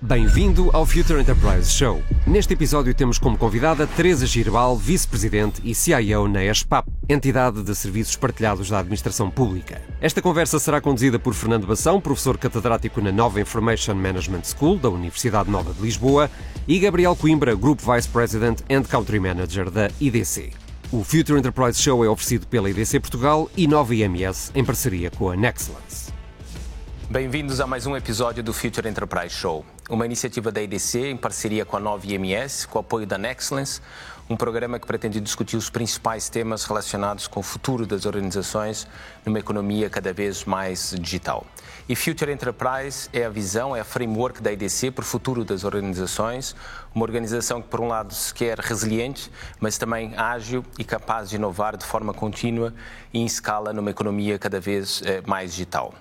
Bem-vindo ao Future Enterprise Show. Neste episódio temos como convidada Teresa Girbal, vice-presidente e CIO na ESPAP, entidade de serviços partilhados da administração pública. Esta conversa será conduzida por Fernando Bação, professor catedrático na Nova Information Management School da Universidade Nova de Lisboa, e Gabriel Coimbra, Group Vice President and Country Manager da IDC. O Future Enterprise Show é oferecido pela IDC Portugal e Nova IMS em parceria com a Nexlance. Bem-vindos a mais um episódio do Future Enterprise Show, uma iniciativa da IDC em parceria com a Nova IMS, com o apoio da Nexlance, um programa que pretende discutir os principais temas relacionados com o futuro das organizações numa economia cada vez mais digital. E Future Enterprise é a visão, é a framework da IDC para o futuro das organizações, uma organização que, por um lado, se quer resiliente, mas também ágil e capaz de inovar de forma contínua e em escala numa economia cada vez eh, mais digital.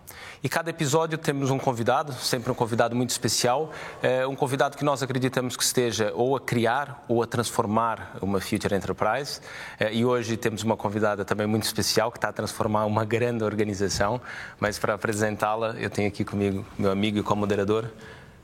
E cada episódio temos um convidado, sempre um convidado muito especial, eh, um convidado que nós acreditamos que esteja ou a criar ou a transformar uma Future Enterprise. Eh, e hoje temos uma convidada também muito especial que está a transformar uma grande organização. Mas para apresentá-la, eu tenho aqui comigo meu amigo e co-moderador,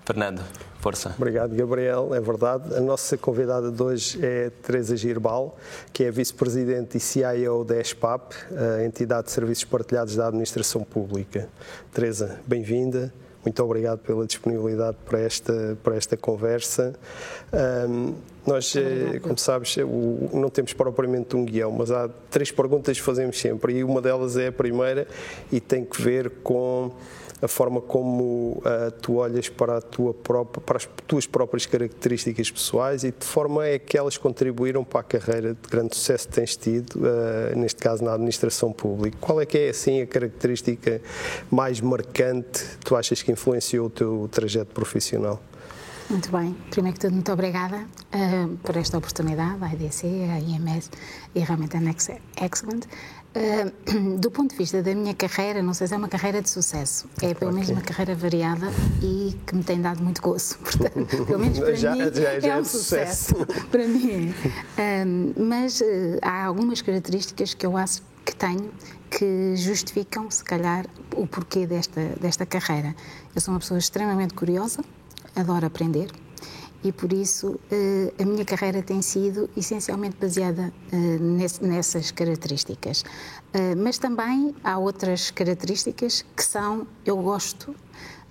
Fernando, força. Obrigado, Gabriel. É verdade. A nossa convidada de hoje é Teresa Girbal, que é vice-presidente e CIO da ESPAP, a entidade de serviços partilhados da administração pública. Teresa, bem-vinda. Muito obrigado pela disponibilidade para esta, para esta conversa. Um, nós, eh, como sabes, não temos propriamente um guião, mas há três perguntas que fazemos sempre e uma delas é a primeira e tem que ver com a forma como uh, tu olhas para, tua própria, para as tuas próprias características pessoais e de forma é que elas contribuíram para a carreira de grande sucesso que tens tido, uh, neste caso na administração pública. Qual é que é, assim, a característica mais marcante que tu achas que influenciou o teu trajeto profissional? Muito bem. Primeiro que tudo, muito obrigada uh, por esta oportunidade, a IDC, a IMS e realmente a Next Excellent. Uh, do ponto de vista da minha carreira, não sei se é uma carreira de sucesso, é pelo menos uma carreira variada e que me tem dado muito gozo. Portanto, pelo menos para já, mim já, já é um sucesso. para mim é. Uh, mas uh, há algumas características que eu acho que tenho que justificam, se calhar, o porquê desta, desta carreira. Eu sou uma pessoa extremamente curiosa, adoro aprender e por isso eh, a minha carreira tem sido essencialmente baseada eh, nessas características. Eh, mas também há outras características que são eu gosto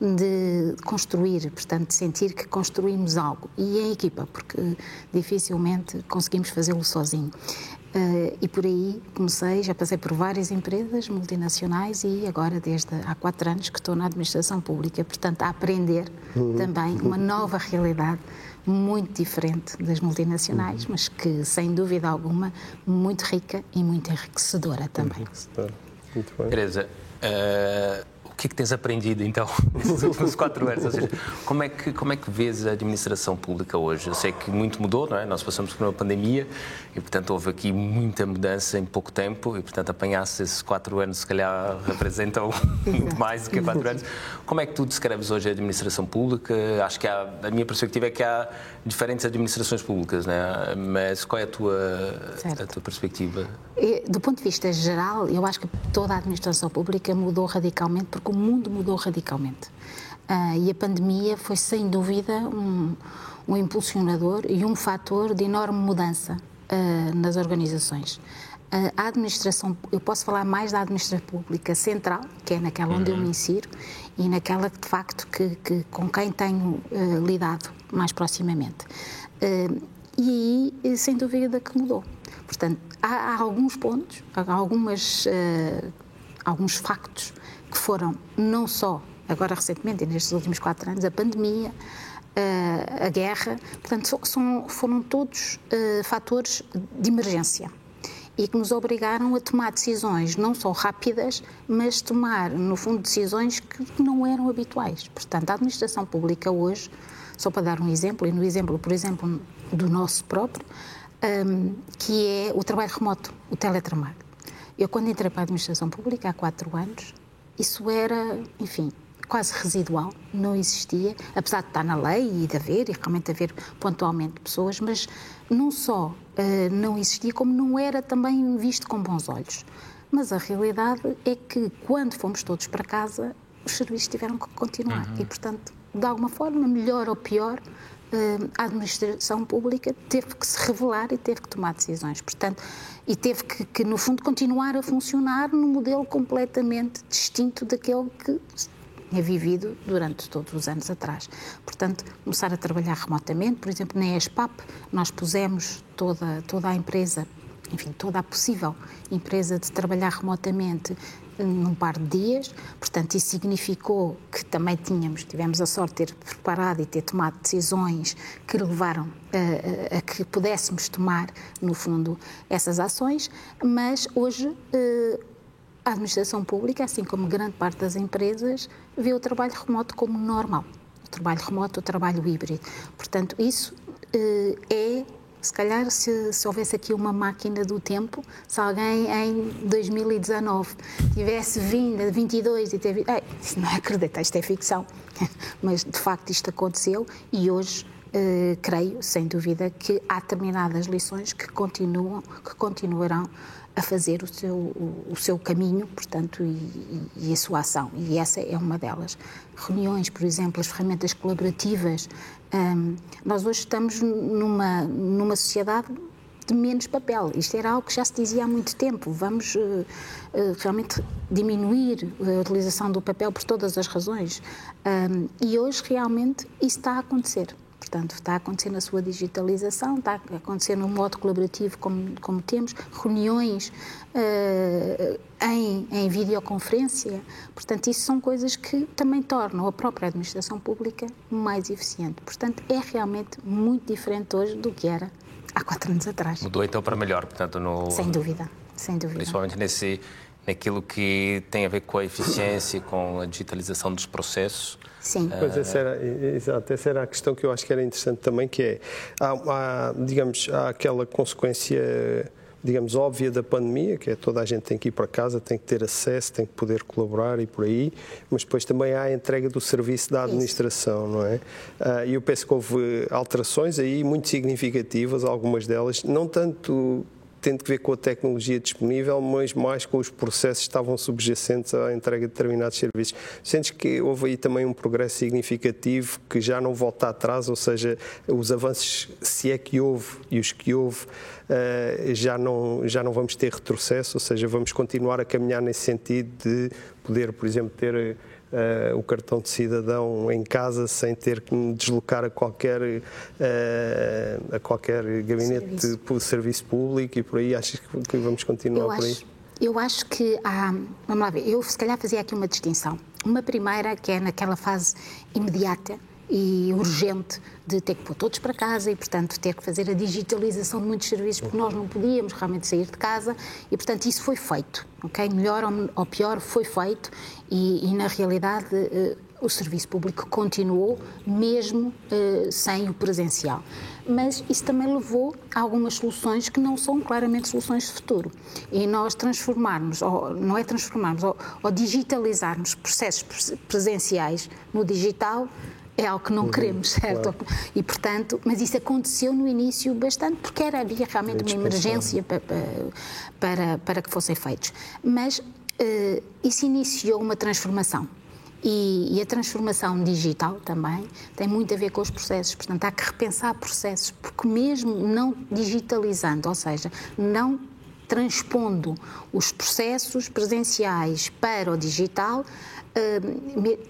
de construir, portanto, de sentir que construímos algo e em equipa, porque dificilmente conseguimos fazê-lo sozinho. Uh, e por aí comecei, já passei por várias empresas multinacionais e agora desde há quatro anos que estou na administração pública, portanto a aprender uhum. também uma nova realidade muito diferente das multinacionais, uhum. mas que sem dúvida alguma muito rica e muito enriquecedora também. Muito bem. Teresa, uh, que é que tens aprendido então nesses últimos quatro anos? Ou seja, como é, que, como é que vês a administração pública hoje? Eu sei que muito mudou, não é? Nós passamos por uma pandemia e, portanto, houve aqui muita mudança em pouco tempo e, portanto, apanhasse esses quatro anos, se calhar, representam muito mais do que quatro anos. Como é que tu descreves hoje a administração pública? Acho que há, a minha perspectiva é que há diferentes administrações públicas, não é? Mas qual é a tua, a tua perspectiva? Do ponto de vista geral, eu acho que toda a administração pública mudou radicalmente porque o mundo mudou radicalmente. Uh, e a pandemia foi, sem dúvida, um, um impulsionador e um fator de enorme mudança uh, nas organizações. Uh, a administração, eu posso falar mais da administração pública central, que é naquela onde uhum. eu me insiro, e naquela, de facto, que, que com quem tenho lidado mais proximamente. e aí, sem dúvida, que mudou. Portanto, há, há alguns pontos, há algumas, alguns factos que foram não só, agora recentemente, nestes últimos quatro anos, a pandemia, a guerra, portanto, são, foram todos uh, fatores de emergência e que nos obrigaram a tomar decisões não só rápidas, mas tomar, no fundo, decisões que não eram habituais. Portanto, a administração pública hoje, só para dar um exemplo, e no exemplo, por exemplo, do nosso próprio, um, que é o trabalho remoto, o teletrabalho. Eu, quando entrei para a administração pública, há quatro anos, isso era, enfim, quase residual, não existia, apesar de estar na lei e de haver, e realmente haver pontualmente pessoas, mas não só uh, não existia, como não era também visto com bons olhos. Mas a realidade é que, quando fomos todos para casa, os serviços tiveram que continuar. Uhum. E, portanto, de alguma forma, melhor ou pior, a administração pública teve que se revelar e teve que tomar decisões. Portanto, e teve que, que, no fundo, continuar a funcionar num modelo completamente distinto daquele que tinha vivido durante todos os anos atrás. Portanto, começar a trabalhar remotamente, por exemplo, na ESPAP, nós pusemos toda, toda a empresa enfim, toda a possível empresa de trabalhar remotamente num par de dias. Portanto, isso significou que também tínhamos, tivemos a sorte de ter preparado e ter tomado decisões que levaram a, a, a que pudéssemos tomar, no fundo, essas ações, mas hoje eh, a administração pública, assim como grande parte das empresas, vê o trabalho remoto como normal. O trabalho remoto, o trabalho híbrido. Portanto, isso eh, é se calhar, se, se, houvesse aqui uma máquina do tempo, se alguém em 2019 tivesse vindo a 22 e teve. Ei, isso não é acreditar, isto é ficção. Mas, de facto, isto aconteceu e hoje. Uh, creio, sem dúvida, que há determinadas lições que continuam, que continuarão a fazer o seu, o, o seu caminho, portanto, e, e, a sua ação. E essa é uma delas. Reuniões, por exemplo, as ferramentas colaborativas. Um, nós hoje estamos numa, numa sociedade de menos papel. Isto era algo que já se dizia há muito tempo. Vamos uh, uh, realmente diminuir a utilização do papel por todas as razões. Um, e hoje, realmente, isso está a acontecer. Portanto, está a acontecer na sua digitalização, está a acontecer no modo colaborativo como, como temos, reuniões uh, em, em videoconferência. Portanto, isso são coisas que também tornam a própria administração pública mais eficiente. Portanto, é realmente muito diferente hoje do que era há quatro anos atrás. Mudou então para melhor, portanto, no... Sem dúvida, sem dúvida. Principalmente nesse, naquilo que tem a ver com a eficiência, com a digitalização dos processos. Sim. Pois essa era, exato, essa era a questão que eu acho que era interessante também, que é, há, há digamos, há aquela consequência digamos, óbvia da pandemia, que é toda a gente tem que ir para casa, tem que ter acesso, tem que poder colaborar e por aí, mas depois também há a entrega do serviço da administração, Isso. não é? Ah, e eu penso que houve alterações aí muito significativas, algumas delas, não tanto tendo que ver com a tecnologia disponível, mas mais com os processos que estavam subjacentes à entrega de determinados serviços. Sentes que houve aí também um progresso significativo que já não volta atrás, ou seja, os avanços, se é que houve e os que houve, eh, já não, já não vamos ter retrocesso, ou seja, vamos continuar a caminhar nesse sentido de poder, por exemplo, ter uh, o cartão de cidadão em casa sem ter que me deslocar a qualquer, uh, a qualquer gabinete serviço. de serviço público e por aí. Achas que vamos continuar eu por aí? Acho, eu acho que há. Vamos lá ver, eu se calhar fazia aqui uma distinção. Uma primeira, que é naquela fase imediata e urgente de ter que pôr todos para casa e, portanto, ter que fazer a digitalização de muitos serviços, porque nós não podíamos realmente sair de casa e, portanto, isso foi feito, ok? Melhor ou pior, foi feito e, e na realidade, eh, o serviço público continuou, mesmo eh, sem o presencial. Mas isso também levou a algumas soluções que não são claramente soluções de futuro. E nós transformarmos, ou não é transformarmos, ou, ou digitalizarmos processos presenciais no digital, é algo que não uhum, queremos, certo? Claro. E, portanto, mas isso aconteceu no início bastante, porque era, havia realmente uma emergência para, para, para que fossem feitos. Mas uh, isso iniciou uma transformação. E, e, a transformação digital também tem muito a ver com os processos. Portanto, há que repensar processos, porque mesmo não digitalizando, ou seja, não transpondo os processos presenciais para o digital,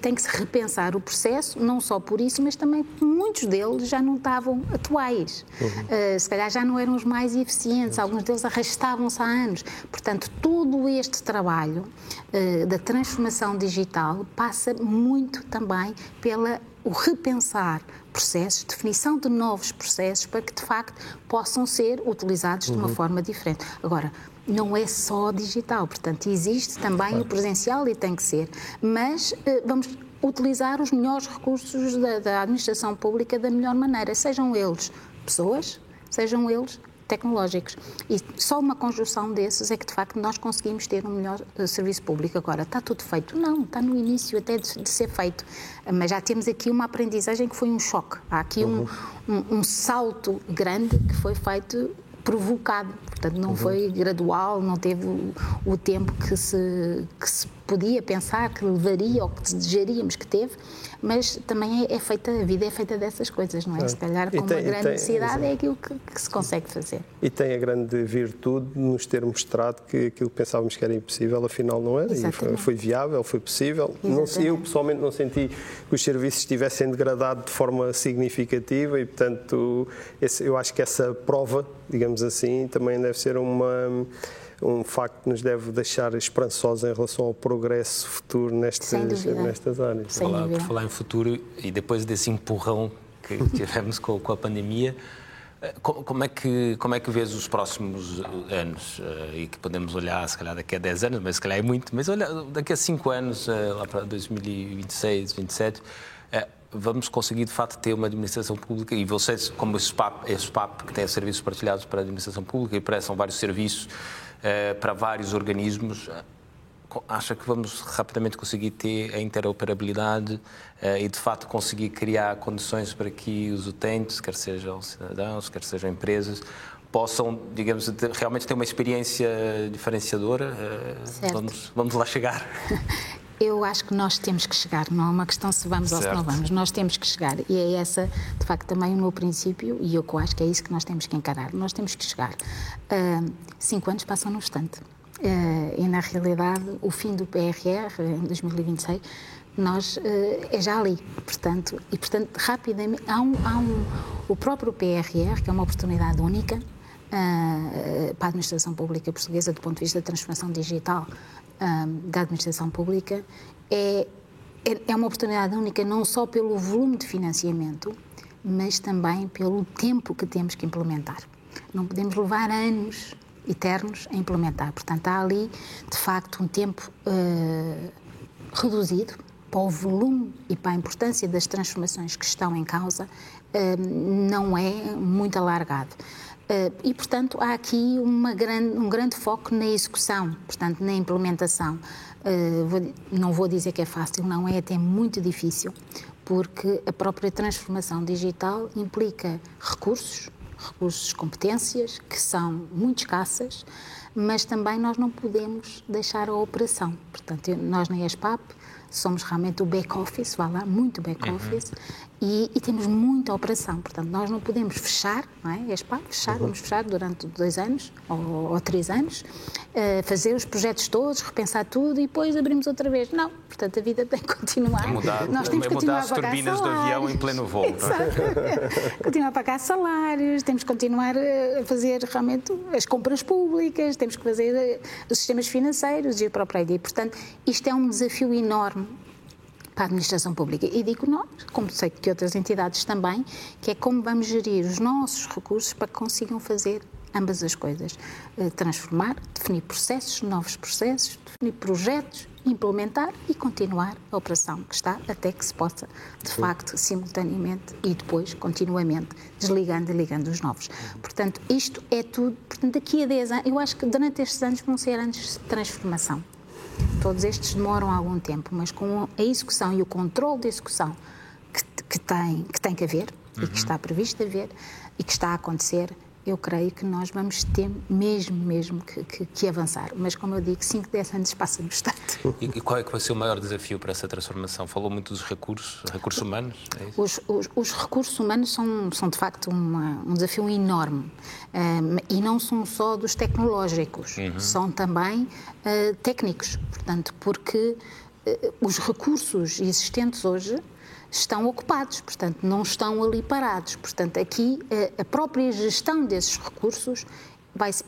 tem que se repensar o processo, não só por isso, mas também muitos deles já não estavam atuais. Uhum. Uh, se calhar já não eram os mais eficientes, uhum. alguns deles arrastavam-se há anos. Portanto, todo este trabalho uh, da transformação digital passa muito também pela o repensar processos, definição de novos processos para que de facto possam ser utilizados uhum. de uma uhum. forma diferente. Agora, não é só digital, portanto, existe também claro. o presencial e tem que ser, mas eh, vamos utilizar os melhores recursos da, da, administração pública da melhor maneira, sejam eles pessoas, sejam eles tecnológicos. E só uma conjunção desses é que, de facto, nós conseguimos ter um melhor uh, serviço público. Agora, está tudo feito? Não, está no início até de, de, ser feito. Mas já temos aqui uma aprendizagem que foi um choque. Há aqui uhum. um, um, um salto grande que foi feito provocado. Portanto, não uhum. foi gradual, não teve o, o, tempo que se, que se podia pensar, que levaria ou que desejaríamos que teve, mas também é, é, feita, a vida é feita dessas coisas, não é? é. Se calhar com tem, uma grande tem, necessidade é aquilo que, que, se consegue fazer. E tem a grande virtude de nos ter mostrado que aquilo que pensávamos que era impossível, afinal não era, foi, foi, viável, foi possível. Não, eu pessoalmente não senti que os serviços estivessem degradados de forma significativa e, portanto, esse, eu acho que essa prova, digamos assim, também deve ser uma um facto que nos deve deixar esperançosos em relação ao progresso futuro nestas, nestas áreas. Sem falar, por falar em futuro e depois desse empurrão que tivemos com, com a pandemia, eh, como é, que, como é que vês os próximos eh, anos? Eh, e que podemos olhar, se calhar, daqui a 10 anos, mas se calhar é muito, mas olha, daqui a 5 anos, lá para 2026, 2027, vamos conseguir, de facto, ter uma administração pública e vocês, como esse SPAP, esse SPAP que tem serviços partilhados para a administração pública e prestam vários serviços para vários organismos, acha que vamos rapidamente conseguir ter a interoperabilidade uh, e, de fato, conseguir criar condições para que os utentes, quer sejam cidadãos, quer sejam empresas, possam, digamos, realmente ter uma experiência diferenciadora? Uh, vamos, vamos lá chegar. Eu acho que nós temos que chegar, não é uma questão se vamos certo. ou se não vamos, nós temos que chegar. E é essa, de facto, também o meu princípio, e eu acho que é isso que nós temos que encarar. Nós temos que chegar. Uh, cinco anos passam no instante. Uh, e, na realidade, o fim do PRR, em 2026, nós, uh, é já ali. Portanto, e, portanto, rapidamente, há um, há um, o próprio PRR, que é uma oportunidade única, Uh, para a administração pública portuguesa do ponto de vista da transformação digital da administração pública é, é, é uma oportunidade única não só pelo volume de financiamento, mas também pelo tempo que temos que implementar. Não podemos levar anos eternos a implementar. Portanto, há ali, de facto, um tempo uh, reduzido para o volume e para a importância das transformações que estão em causa, uh, não é muito alargado. Eh, e, portanto, há aqui grande, um grande foco na execução, portanto, na implementação. Eh, não vou dizer que é fácil, não é até muito difícil, porque a própria transformação digital implica recursos, recursos, competências, que são muito escassas, mas também nós não podemos deixar a operação. Portanto, nós na ESPAP somos realmente o back-office, vá lá, muito back-office, uhum e, e, temos muita operação. Portanto, nós não podemos fechar, não é? ESPA, fechar, uhum. vamos fechar durante dois anos ou, ou três anos, uh, fazer os projetos todos, repensar tudo e depois abrimos outra vez. Não, portanto, a vida tem que continuar. É mudar, nós temos que continuar mudar as turbinas do avião em pleno voo. É? continuar a pagar salários, temos que continuar eh, a fazer realmente as compras públicas, temos que fazer eh, os sistemas financeiros e o próprio ID. Portanto, isto é um desafio enorme para a administração pública. E digo nós, como sei que outras entidades também, que é como vamos gerir os nossos recursos para que consigam fazer ambas as coisas. Eh, transformar, definir processos, novos processos, definir projetos, implementar e continuar a operação que está até que se possa, de facto, simultaneamente e depois, continuamente, desligando e ligando os novos. Portanto, isto é tudo. Portanto, daqui a 10 anos, eu acho que durante estes anos vão ser anos de transformação. Todos estes demoram algum tempo, mas com a execução e o controle da execução que, que, tem, que tem que haver uhum. e que uhum. está previsto haver e que está a acontecer, eu creio que nós vamos ter mesmo, mesmo que, que, que avançar. Mas, como eu digo, 5, 10 anos passa bastante. E, e qual é que vai ser o maior desafio para essa transformação? Falou muito dos recursos, recursos humanos? É os, os, os, recursos humanos são, são de facto, uma, um desafio enorme. Um, e não são só dos tecnológicos, uhum. são também uh, técnicos. Portanto, porque uh, os recursos existentes hoje estão ocupados, portanto, não estão ali parados. Portanto, aqui eh, a própria gestão desses recursos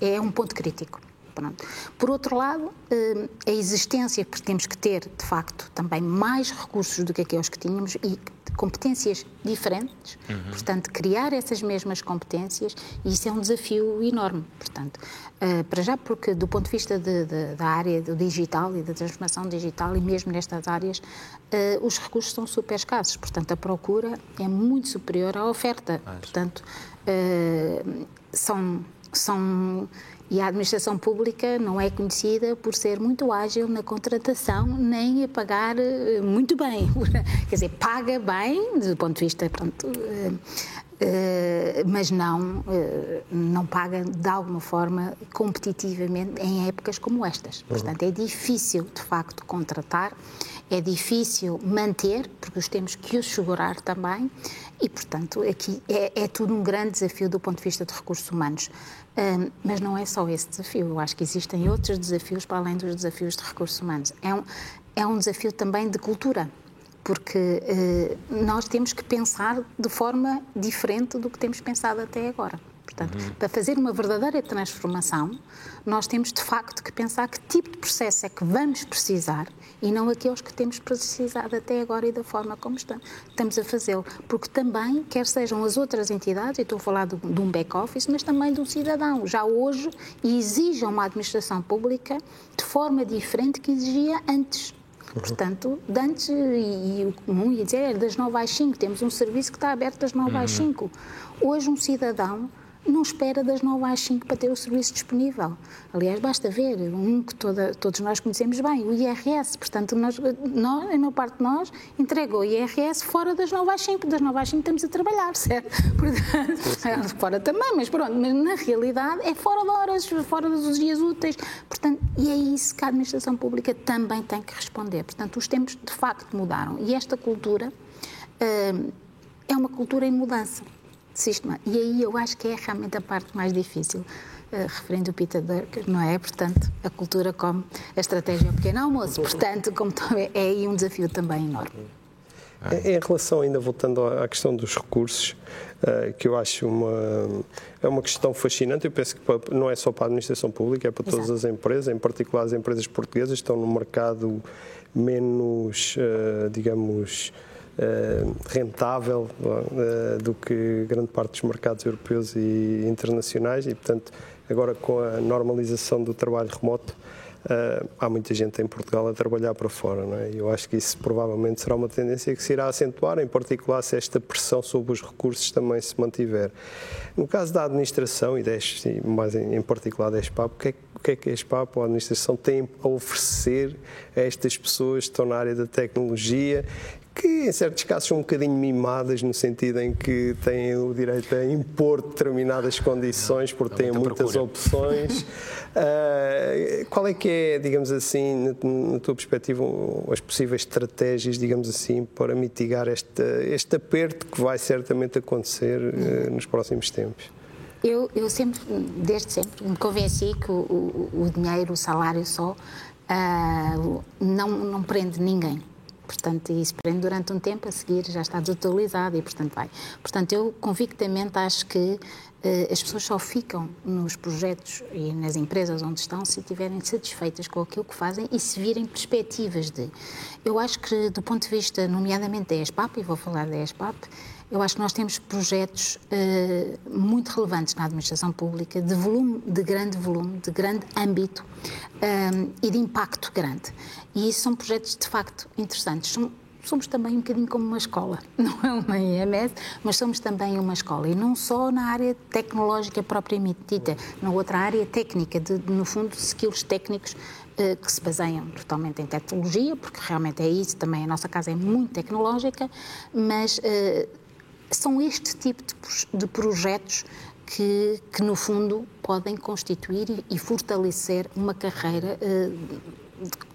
é um ponto crítico. Pronto. Por outro lado, eh, a existência, porque temos que ter, de facto, também mais recursos do que aqueles que tínhamos e competências diferentes, uhum. portanto, criar essas mesmas competências, isso é um desafio enorme. Portanto, uh, para já, porque do ponto de vista de, de, da área do digital e da transformação digital, e mesmo nestas áreas, uh, os recursos são super escassos, portanto, a procura é muito superior à oferta. Mas... Portanto, são são e a administração pública não é conhecida por ser muito ágil na contratação nem a pagar eh, muito bem. Quer dizer, paga bem, do ponto de vista, pronto, eh, eh, mas não, não paga de alguma forma competitivamente em épocas como estas. Portanto, é difícil, de facto, contratar, é difícil manter, porque os temos que os segurar também, e, portanto, aqui é, é tudo um grande desafio do ponto de vista de recursos humanos. Um, mas não é só esse desafio, eu acho que existem outros desafios para além dos desafios de recursos humanos. É um, é um desafio também de cultura, porque uh, nós temos que pensar de forma diferente do que temos pensado até agora. Portanto, uhum. para fazer uma verdadeira transformação, nós temos de facto que pensar que tipo de processo é que vamos precisar e não aqueles que temos precisado até agora e da forma como estamos a fazê-lo. Porque também, quer sejam as outras entidades, e estou a falar de, de um back-office, mas também do cidadão, já hoje exigem uma administração pública de forma diferente que exigia antes. Uhum. Portanto, antes, e, o comum ia dizer, é das 9 às 5, temos um serviço que está aberto das 9 uhum. às 5. Hoje, um cidadão não espera das 9 às 5 para ter o serviço disponível. Aliás, basta ver um que toda, todos nós conhecemos bem, o IRS. Portanto, nós, nós, a maior parte de nós entrega o IRS fora das 9 às 5. Das 9 às 5 estamos a trabalhar, certo? Portanto, fora também, mas pronto, mas na realidade é fora de horas, fora dos dias úteis. Portanto, e é isso que a administração pública também tem que responder. Portanto, os tempos de facto mudaram. E esta cultura uh, é uma cultura em mudança sistema. E aí eu acho que é realmente a parte mais difícil, uh, referendo o Peter Drucker, não é? Portanto, a cultura como a estratégia ao pequeno almoço. Portanto, como é aí um desafio também enorme. Em relação, ainda voltando à questão dos recursos, uh, que eu acho uma, é uma questão fascinante, eu penso que não é só para a administração pública, é para todas Exato. as empresas, em particular as empresas portuguesas, estão no mercado menos, uh, digamos, eh, rentável eh, do que grande parte dos mercados europeus e internacionais e, portanto, agora com a normalização do trabalho remoto, Uh, há muita gente em Portugal a trabalhar para fora, não é? Eu acho que isso provavelmente será uma tendência que se irá acentuar, em particular se esta pressão sobre os recursos também se mantiver. No caso da administração e, des, e mais em, em, particular da ESPAP, o que, é, o que é que a ESPAP ou a administração tem a oferecer a estas pessoas que estão na área da tecnologia que em certos casos são um bocadinho mimadas no sentido em que têm o direito a impor determinadas condições porque têm muitas procura. opções. uh, qual é que é, digamos assim, na, na, tua perspectiva, as possíveis estratégias, digamos assim, para mitigar este, este aperto que vai certamente acontecer uh, nos próximos tempos? Eu, eu sempre, desde sempre, me convenci que o, o, o dinheiro, o salário só, uh, não, não prende ninguém Portanto, isso prende durante um tempo, a seguir já está desatualizado e, portanto, vai. Portanto, eu convictamente acho que eh, as pessoas só ficam nos projetos e nas empresas onde estão se estiverem satisfeitas com aquilo que fazem e se virem perspectivas de. Eu acho que, do ponto de vista, nomeadamente da ESPAP, e vou falar da ESPAP, eu acho que nós temos projetos uh, muito relevantes na administração pública, de volume, de grande volume, de grande âmbito um, e de impacto grande. E isso são projetos de facto interessantes. São, somos também um bocadinho como uma escola, não é uma IMS, mas somos também uma escola. E não só na área tecnológica propriamente dita, na outra área técnica, de, no fundo, skills técnicos eh, que se baseiam totalmente em tecnologia, porque realmente é isso também. A nossa casa é muito tecnológica, mas são este tipo de, de projetos que, que, no fundo, podem constituir e, fortalecer uma carreira uh,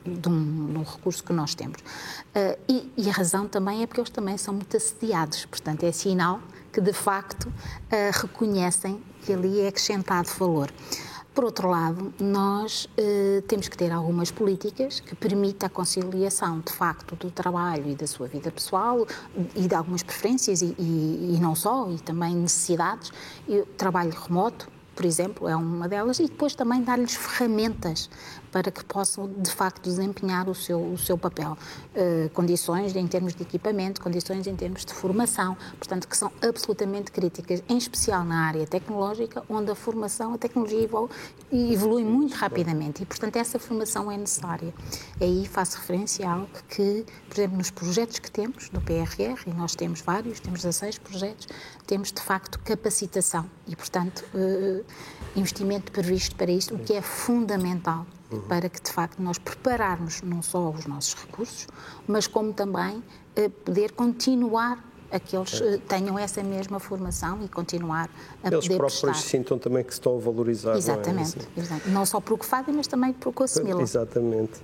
de, um, de, um, recurso que nós temos. Uh, e, e, a razão também é porque eles também são muito assediados, portanto, é sinal que, de facto, uh, reconhecem que ali é acrescentado valor. Por outro lado, nós eh, temos que ter algumas políticas que permitam a conciliação, de facto, do trabalho e da sua vida pessoal e de algumas preferências e, e, e não só, e também necessidades. E trabalho remoto, por exemplo, é uma delas, e depois também dar-lhes ferramentas para que possam, de facto, desempenhar o seu, o seu papel. Uh, condições em termos de equipamento, condições em termos de formação, portanto, que são absolutamente críticas, em especial na área tecnológica, onde a formação, a tecnologia evolui, evolui muito rapidamente e, portanto, essa formação é necessária. Aí faço referência a algo que, por exemplo, nos projetos que temos do PRR, e nós temos vários, temos 16 projetos, temos, de facto, capacitação e, portanto, uh, investimento previsto para isto, o que é fundamental uhum. para que, de facto, nós prepararmos não só os nossos recursos, mas como também uh, poder continuar a que eles é. tenham essa mesma formação e continuar a eles poder próprios prestar. sintam também que estão a valorizar. Exatamente, não, é? Exatamente. não só pelo que fazem, mas também pelo que assimilam. Exatamente.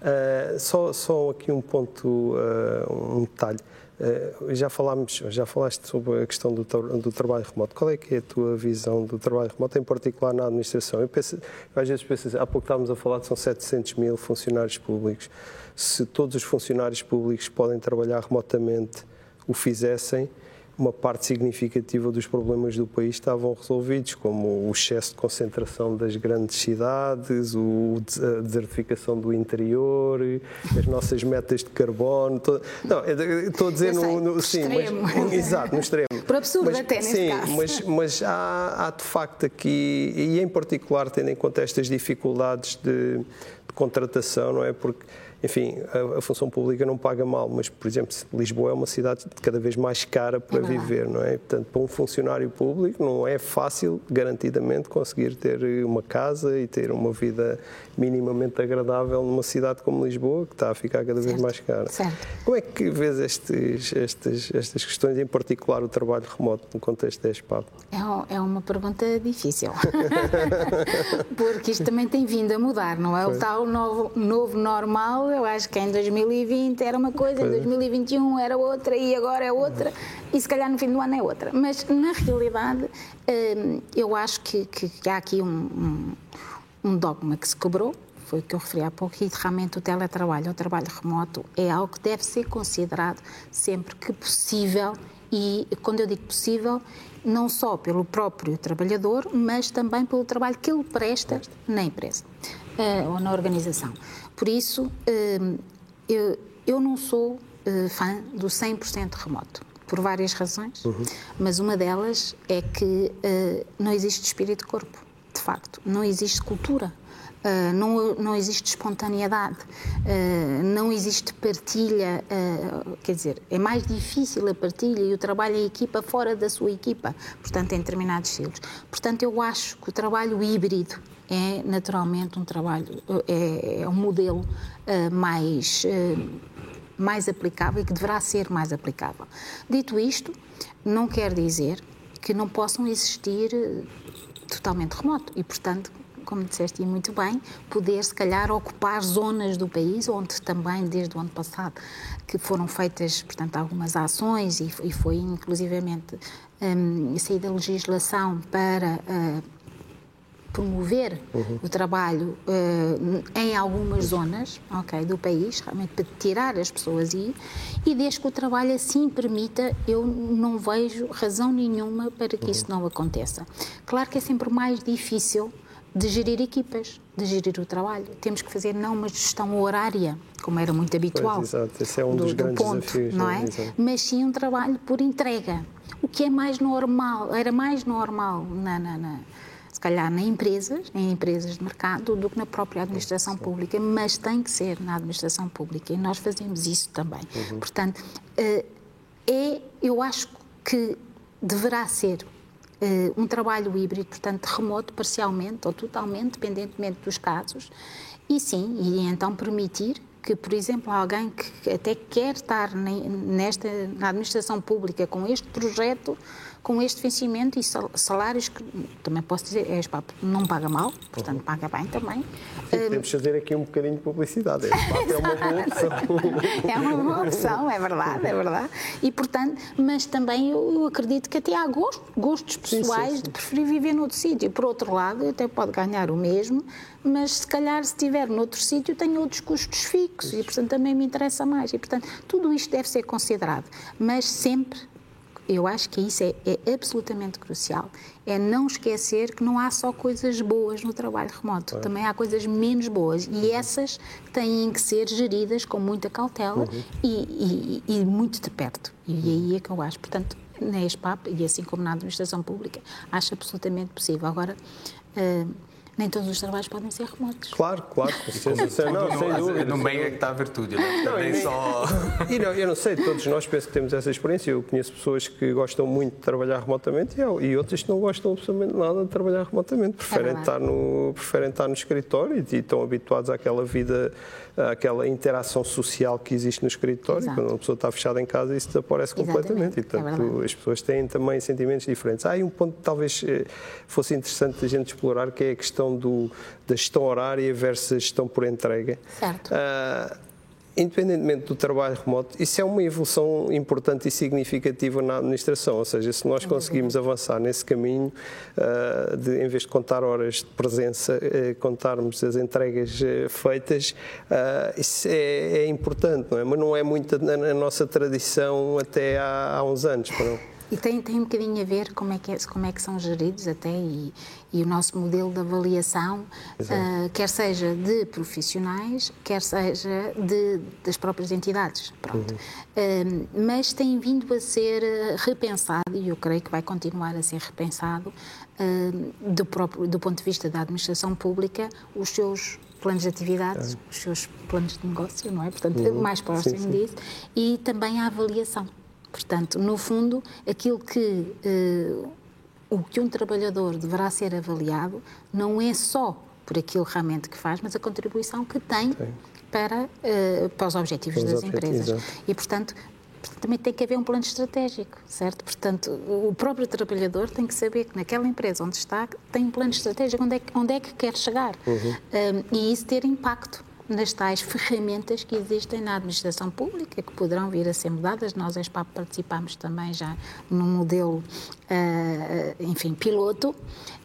Uh, só, só aqui um ponto, uh, um detalhe. Uh, já falámos, já falaste sobre a questão do, do, trabalho remoto. Qual é que é a tua visão do trabalho remoto, em particular na administração? Eu, penso, às vezes penso, assim, há pouco estávamos a falar de são 700 mil funcionários públicos. Se todos os funcionários públicos podem trabalhar remotamente, o fizessem, uma parte significativa dos problemas do país estavam resolvidos, como o excesso de concentração das grandes cidades, a desertificação do interior, as nossas metas de carbono. Todo... Não, estou a dizer no, no sim, extremo. mas exato, no extremo. Por absurdo mas, até sim, caso. Mas, mas há, há de facto aqui, e em particular tendo em conta estas dificuldades de, de contratação, não é? Porque enfim, a, a, função pública não paga mal, mas, por exemplo, Lisboa é uma cidade cada vez mais cara para é viver, não é? Portanto, para um funcionário público não é fácil, garantidamente, conseguir ter uma casa e ter uma vida minimamente agradável numa cidade como Lisboa, que está a ficar cada vez certo. mais cara. Certo. Como é que vês estes, estes, estas questões, em particular o trabalho remoto, no contexto da ESPAD? É, é uma pergunta difícil, porque isto também tem vindo a mudar, não é? O tal novo, novo normal, eu acho que em 2020 era uma coisa, em 2021 era outra e agora é outra, e se calhar no fim do ano é outra. Mas, na realidade, hum, eu acho que, que há aqui um, um um dogma que se quebrou, foi o que eu referi há pouco, e realmente o teletrabalho, o trabalho remoto, é algo que deve ser considerado sempre que possível, e quando eu digo possível, não só pelo próprio trabalhador, mas também pelo trabalho que ele presta na empresa uh, ou na organização. Por isso, uh, eu, eu, não sou uh, fã do 100% remoto, por várias razões, uhum. mas uma delas é que não existe espírito de corpo de facto. Não existe cultura. Uh, não, não existe espontaneidade, uh, não existe partilha, uh, quer dizer, é mais difícil a partilha e o trabalho em equipa fora da sua equipa, portanto, em determinados estilos. Portanto, eu acho que o trabalho híbrido é naturalmente um trabalho, é, é um modelo mais, mais aplicável e que deverá ser mais aplicável. Dito isto, não quer dizer que não possam existir totalmente remoto e, portanto, como disseste muito bem, poder se calhar ocupar zonas do país onde também desde o ano passado que foram feitas, portanto, algumas ações e, e foi inclusivamente um, saída legislação para uh, promover uhum. o trabalho uh, em algumas zonas okay, do país, realmente para tirar as pessoas aí, e desde que o trabalho assim permita, eu não vejo razão nenhuma para que uhum. isso não aconteça. Claro que é sempre mais difícil de gerir equipas, de gerir o trabalho. Temos que fazer não uma gestão horária, como era muito habitual. Pois, exato, esse é um do, dos grandes do ponto, desafios. Não é? Mas sim um trabalho por entrega, o que é mais normal, era mais normal na, na, na se calhar em empresas, em empresas de mercado, do que na própria administração pública, mas tem que ser na administração pública e nós fazemos isso também. Uhum. Portanto, eh, é, eu acho que deverá ser eh, um trabalho híbrido, portanto, remoto parcialmente ou totalmente, dependentemente dos casos, e sim, e então permitir que, por exemplo, alguém que até quer estar nesta, na administração pública com este projeto com este vencimento e salários que, também posso dizer, é, pá, não paga mal, portanto paga bem também. Sim, podemos fazer aqui um bocadinho de publicidade. É uma boa opção. é uma boa opção, é verdade, é verdade. E, portanto, mas também eu acredito que até há gosto, gostos pessoais sim, sim, sim. de preferir viver noutro sítio. Por outro lado, até pode ganhar o mesmo, mas se calhar se estiver noutro sítio tem outros custos fixos e, portanto, também me interessa mais. E, portanto, tudo isto deve ser considerado, mas sempre eu acho que isso é, é, absolutamente crucial. É não esquecer que não há só coisas boas no trabalho remoto, também há coisas menos boas e uhum. essas têm que ser geridas com muita cautela uhum. e, e, e, muito de perto. E aí é que eu acho. Portanto, na ESPAP, e assim como na administração pública, acho absolutamente possível. Agora, uh, nem todos os trabalhos podem ser remotos. Claro, claro, com certeza. Não, sem dúvida. No meio é que está a virtude, né? não, nem só... E não, eu não sei, todos nós penso que temos essa experiência. Eu conheço pessoas que gostam muito de trabalhar remotamente e outras que não gostam absolutamente nada de trabalhar remotamente. Preferem, é estar, no, preferem estar no escritório e, e estão habituados àquela vida aquela interação social que existe no escritório. Exato. Quando uma pessoa está fechada em casa, isso desaparece completamente. Exatamente. E, portanto, é as pessoas têm também sentimentos diferentes. Há aí um ponto que talvez eh, fosse interessante a gente explorar, que é a questão do, da gestão horária versus a gestão por entrega. Certo. Uh, independentemente do trabalho remoto, isso é uma evolução importante e significativa na administração. Ou seja, se nós conseguimos avançar nesse caminho, uh, de, em vez de contar horas de presença, uh, contarmos as entregas uh, feitas, isso é, é, importante, não é? Mas não é muito na, nossa tradição até há, há uns anos. Não? E tem, tem um bocadinho a ver como é que, é, como é que são geridos até e, e o nosso modelo de avaliação, uh, quer seja de profissionais, quer seja de, das próprias entidades. Pronto. Uhum. Uh, mas tem vindo a ser repensado, e eu creio que vai continuar a ser repensado, uh, do, próprio, do ponto de vista da administração pública, os seus planos de atividades, os seus planos de negócio, não é? Portanto, uhum. mais próximo sim, sim. disso, e também a avaliação. Portanto, no fundo, aquilo que uh, o que um trabalhador deverá ser avaliado não é só por aquilo realmente que faz, mas a contribuição que tem para, uh, para os objetivos das empresas. E, portanto, também tem que haver um plano estratégico, certo? Portanto, o próprio trabalhador tem que saber que naquela empresa onde está tem um plano estratégico, onde é que, onde é que quer chegar. Uhum. Um, eh, e isso ter impacto nas tais ferramentas que existem na administração pública, que poderão vir a ser mudadas. Nós, a ESPAP, participamos também já num modelo, uh, enfim, piloto,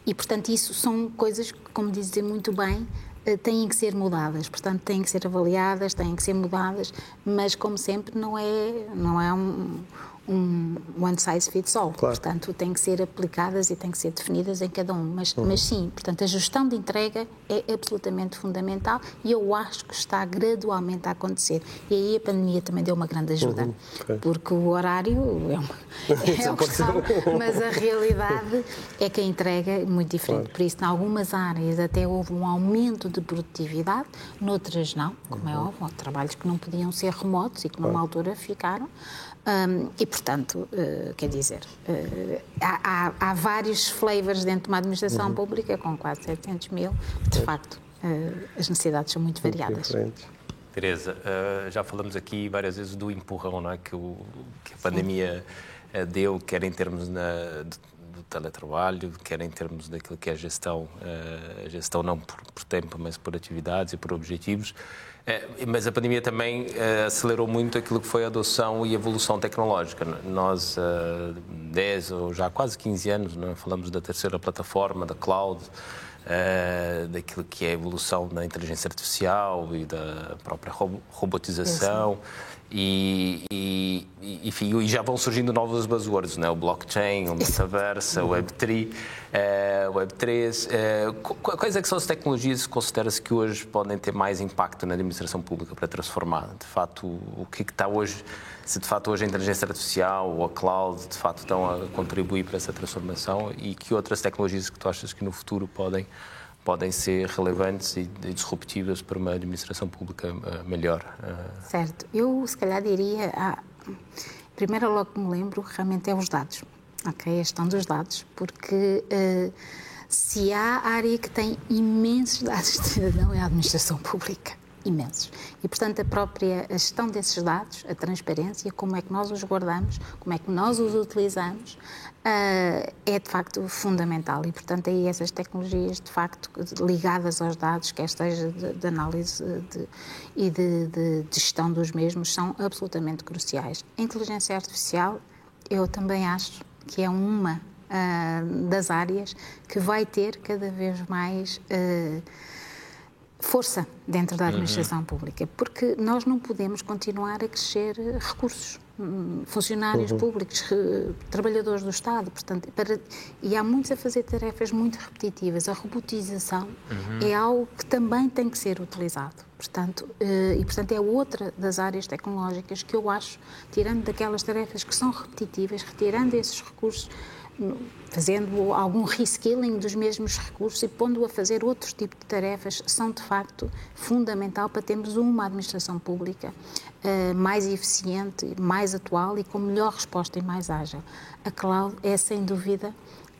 e, portanto, isso são coisas que, como dizem muito bem, uh, têm que ser mudadas, portanto, têm que ser avaliadas, têm que ser mudadas, mas, como sempre, não é, não é um um one size fits all. Claro. Portanto, têm que ser aplicadas e têm que ser definidas em cada um. Mas, uhum. mas sim, portanto, a gestão de entrega é absolutamente fundamental e eu acho que está gradualmente a acontecer. E aí a pandemia também deu uma grande ajuda, uhum. okay. porque o horário é, uma, é uma questão, mas a realidade é que a entrega é muito diferente. Claro. Por isso, em algumas áreas até houve um aumento de produtividade, noutras não, como é uhum. é óbvio, trabalhos que não podiam ser remotos e que numa altura ficaram. Um, e, portanto, uh, quer dizer, uh, há, há, há, vários flavors dentro de uma administração uhum. pública com quase 700 mil. De facto, uh, as necessidades são muito variadas. Teresa, já falamos aqui várias vezes do empurrão não é? que, o, que a pandemia deu, quer em termos na, do teletrabalho, quer em termos daquilo que é a gestão, a gestão não por, por tempo, mas por atividades e por objetivos. É, mas a pandemia também é, acelerou muito aquilo que foi a adoção e evolução tecnológica. Nós, há 10 ou já quase 15 anos, não, é? falamos da terceira plataforma, da cloud, daquilo que é a evolução da inteligência artificial e da própria robotização. E, e, enfim, e já vão surgindo novos buzzwords, né? o blockchain, o metaverso, o Web3, uh, Web3. Uh, quais é que são as tecnologias que considera-se que hoje podem ter mais impacto na administração pública para transformar? De fato, o que, é que está hoje, se de fato hoje a inteligência artificial ou a cloud de fato estão a contribuir para essa transformação e que outras tecnologias que tu achas que no futuro podem podem ser relevantes e disruptivas para uma administração pública eh, melhor. Eh. Certo. Eu, se calhar, diria. Ah, primeiro, logo que me lembro, realmente é os dados. Ok? A gestão dos dados. Porque. Uh, se há área que tem imensos dados de cidadão é a administração pública imensos. E, portanto, a própria gestão desses dados, a transparência, como é que nós os guardamos, como é que nós os utilizamos, uh, é de facto fundamental. E, portanto, aí essas tecnologias, de facto, ligadas aos dados, quer seja de, de análise de, e de, de, gestão dos mesmos, são absolutamente cruciais. A inteligência artificial, eu também acho que é uma uh, das áreas que vai ter cada vez mais. Uh, força dentro da administração uhum. pública, porque nós não podemos continuar a crescer recursos, hum, funcionários uhum. públicos, trabalhadores do Estado, portanto, para, e há muitos a fazer tarefas muito repetitivas. A robotização uhum. é algo que também tem que ser utilizado, portanto, eh, e portanto é outra das áreas tecnológicas que eu acho, tirando daquelas tarefas que são repetitivas, retirando esses recursos fazendo algum reskilling dos mesmos recursos e pondo a fazer outros tipos de tarefas, são de facto fundamental para termos uma administração pública uh, mais eficiente, mais atual e com melhor resposta e mais ágil. A cloud é, sem dúvida,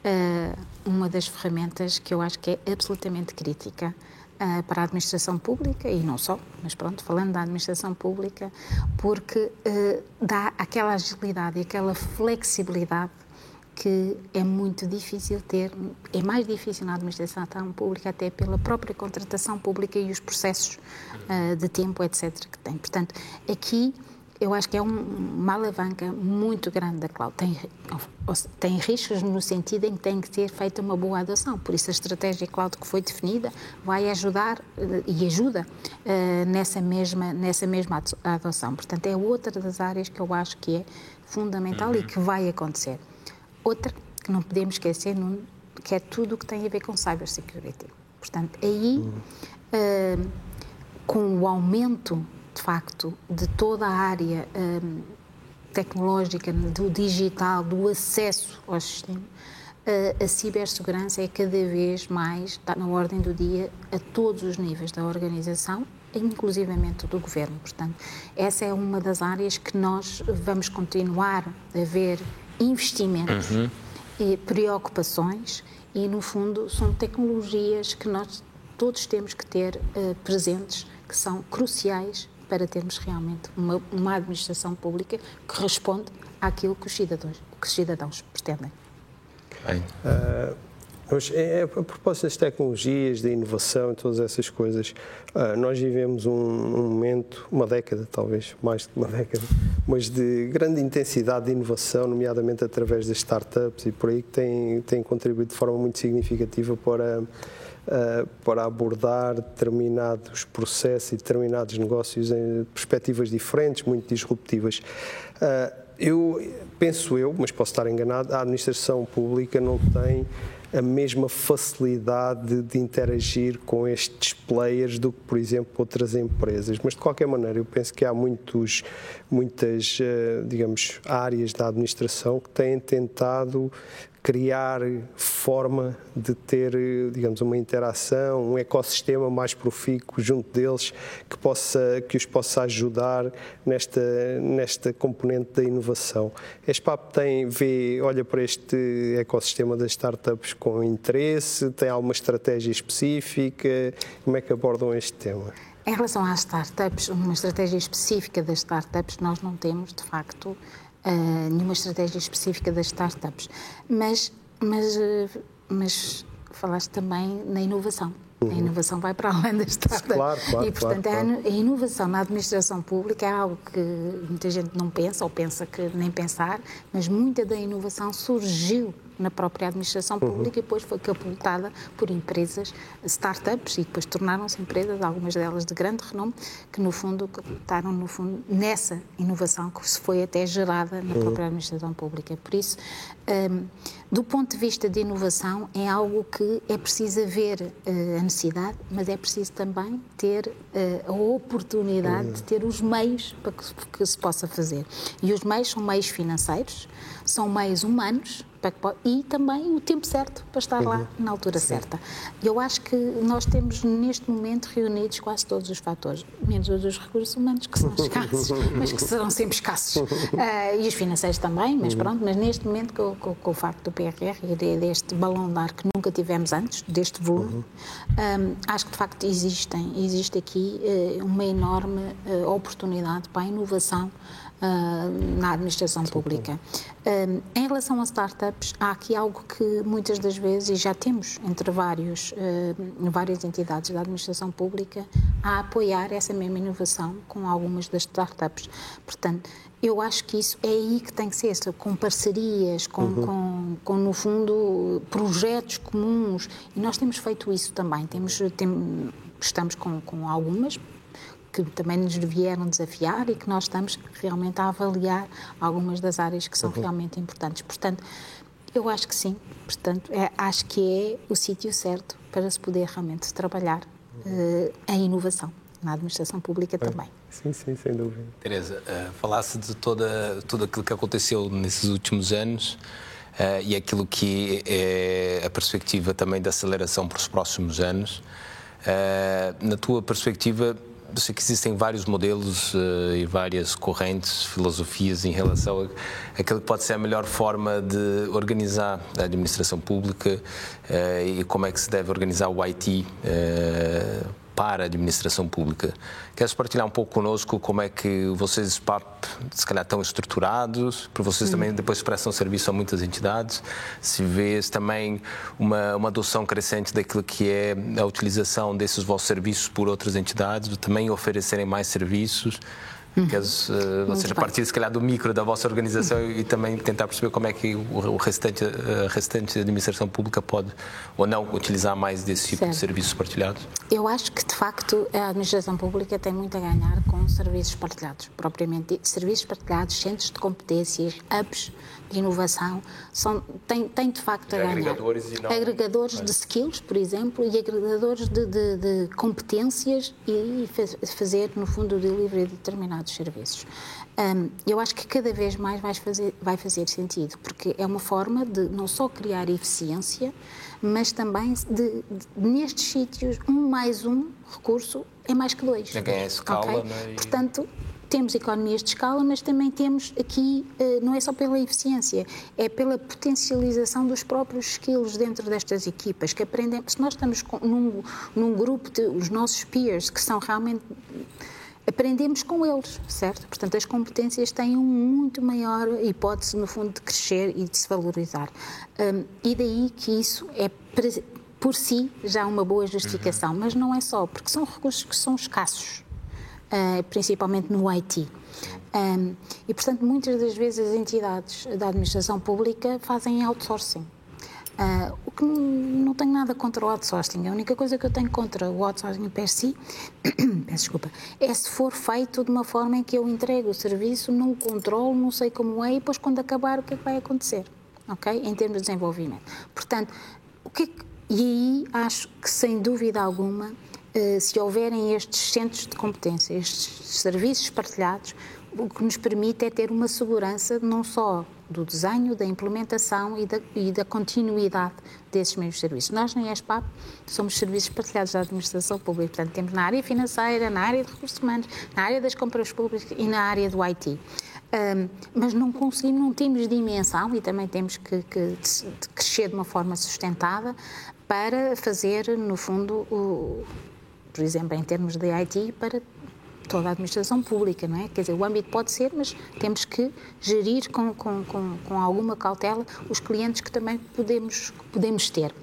uh, uma das ferramentas que eu acho que é absolutamente crítica uh, para a administração pública e não só, mas pronto, falando da administração pública, porque dá aquela agilidade e aquela flexibilidade que é muito difícil ter, é mais difícil na administração pública até pela própria contratação pública e os processos uh, de tempo, etc., que tem. Portanto, aqui eu acho que é um, uma alavanca muito grande da cloud. Tem, tem riscos no sentido em que tem que ter feita uma boa adoção. Por isso, a estratégia cloud que foi definida vai ajudar uh, e ajuda uh, nessa, mesma, nessa mesma adoção. Portanto, é outra das áreas que eu acho que é fundamental uhum. e que vai acontecer. Outra que não podemos esquecer, que é tudo o que tem a ver com cybersecurity. Portanto, aí, uh, com o aumento, de facto, de toda a área uh, tecnológica, do digital, do acesso ao sistema, uh, a cibersegurança é cada vez mais, está na ordem do dia, a todos os níveis da organização, inclusivamente do governo. Portanto, essa é uma das áreas que nós vamos continuar a ver investimentos uhum. e preocupações e, no fundo, são tecnologias que nós todos temos que ter uh, presentes, que são cruciais para termos realmente uma, uma, administração pública que responde àquilo que os cidadãos, que os cidadãos pretendem. Bem. Uh, mas é, é, a propósito das tecnologias, da inovação e todas essas coisas, uh, nós vivemos um, um, momento, uma década talvez, mais de uma década, mas de grande intensidade de inovação, nomeadamente através das startups e por aí que tem, tem contribuído de forma muito significativa para, uh, para abordar determinados processos e determinados negócios em perspectivas diferentes, muito disruptivas. Uh, eu penso eu, mas posso estar enganado, a administração pública não tem a mesma facilidade de interagir com estes players do que, por exemplo, outras empresas. Mas, de qualquer maneira, eu penso que há muitos, muitas, eh, digamos, áreas da administração que têm tentado criar forma de ter, digamos, uma interação, um ecossistema mais profícuo junto deles que, possa, que os possa ajudar nesta, nesta componente da inovação. A SPAP tem, vê, olha para este ecossistema das startups com interesse, tem alguma estratégia específica? Como é que abordam este tema? Em relação às startups, uma estratégia específica das startups nós não temos, de facto, uh, nenhuma estratégia específica das startups. Mas, mas, uh, mas falaste também na inovação. Uhum. A inovação vai para além das startups. Claro, claro, e, portanto, claro. a inovação na administração pública é algo que muita gente não pensa ou pensa que nem pensar, mas muita da inovação surgiu na própria administração uhum. pública uhum. e depois foi capultada por empresas, startups, e depois tornaram-se empresas, algumas delas de grande renome, que no fundo capultaram no fundo, nessa inovação que se foi até gerada na uhum. própria administração pública. Por isso, um, do ponto de vista de inovação, é algo que é preciso haver uh, a necessidade, mas é preciso também ter uh, a oportunidade uhum. de ter os meios para que, que se possa fazer. E os meios são meios financeiros, são meios humanos, e também o tempo certo para estar lá uhum. na altura Sim. certa. Eu acho que nós temos neste momento reunidos quase todos os fatores, menos os dos recursos humanos, que são escassos, mas que serão sempre escassos. Uh, e os financeiros também, mas uhum. pronto, mas neste momento com, com, com o facto do PRR e deste balão de ar que nunca tivemos antes, deste volume, uhum. um, acho que de facto existem, existe aqui uh, uma enorme uh, oportunidade para a inovação uh, na administração pública. Uh, em relação a startups, há aqui algo que muitas das vezes, e já temos entre vários, uh, várias entidades da administração pública, a apoiar essa mesma inovação com algumas das startups. Portanto, eu acho que isso é aí que tem que ser, com parcerias, com, uhum. com, com, no fundo, projetos comuns. E nós temos feito isso também. Temos, tem, estamos com, com algumas, que também nos vieram desafiar e que nós estamos realmente a avaliar algumas das áreas que são uhum. realmente importantes. Portanto, eu acho que sim. Portanto, é, acho que é o sítio certo para se poder realmente trabalhar uh, a inovação na administração pública também. Sim, sim, sem dúvida. Teresa, uh, falasse de toda, tudo aquilo que aconteceu nesses últimos anos. e aquilo que é a perspectiva também da aceleração para os próximos anos. na tua perspectiva, eu sei que existem vários modelos uh, e várias correntes, filosofias em relação a que pode ser a melhor forma de organizar a administração pública uh, e como é que se deve organizar o IT. Para a administração pública. Queres partilhar um pouco connosco como é que vocês, PAP, se calhar estão estruturados, para vocês também depois prestam serviço a muitas entidades, se vês também uma, uma adoção crescente daquilo que é a utilização desses vossos serviços por outras entidades, de também oferecerem mais serviços. Queres, uh, ou seja, partir se calhar do micro da vossa organização uhum. e também tentar perceber como é que o, restante, a restante administração pública pode ou não utilizar mais desse tipo certo. de serviços partilhados? Eu acho que, de facto, a administração pública tem muito a ganhar com serviços partilhados, propriamente serviços partilhados, centros de competências, hubs inovação, são, tem, tem de facto a ganhar. Agregadores, e não... agregadores de skills, por exemplo, e agregadores de, de, de competências e fazer, no fundo, o delivery de determinados serviços. Um, eu acho que cada vez mais vai fazer, vai fazer sentido, porque é uma forma de não só criar eficiência, mas também de, de, nestes sítios, um mais um recurso é mais que dois. É ganhar escala, okay? né? Portanto, temos economias de escala, mas também temos aqui, eh, não é só pela eficiência, é pela potencialização dos próprios skills dentro destas equipas, que aprendem, se nós estamos num, num grupo de os nossos peers, que são realmente aprendemos com eles, certo? Portanto, as competências têm um muito maior hipótese, no fundo, de crescer e de se valorizar. Um, e daí que isso é por si já uma boa justificação, uhum. mas não é só, porque são recursos que são escassos. Uh, principalmente no IT. Um, e, portanto, muitas das vezes as entidades da administração pública fazem outsourcing. Uh, o que não tenho nada contra o outsourcing. A única coisa que eu tenho contra o outsourcing per si, peço desculpa, é se for feito de uma forma em que eu entrego o serviço, não controlo, não sei como é, e depois quando acabar o que é que vai acontecer, ok? Em termos de desenvolvimento. Portanto, o que, é que e aí acho que sem dúvida alguma eh, se houverem estes centros de competência, estes serviços partilhados, o que nos permite é ter uma segurança não só do desenho, da implementação e da, e da continuidade desses mesmos serviços. Nós, na ESPAP, somos serviços partilhados da administração pública, portanto, temos na área financeira, na área de recursos humanos, na área das compras públicas e na área do IT. Um, mas não conseguimos, não temos dimensão e também temos que, que crescer de uma forma sustentada para fazer, no fundo, o, por exemplo, em termos de IT, para toda a administração pública, não é? Quer dizer, o âmbito pode ser, mas temos que gerir com, com, com, com alguma cautela os clientes que também podemos, podemos ter.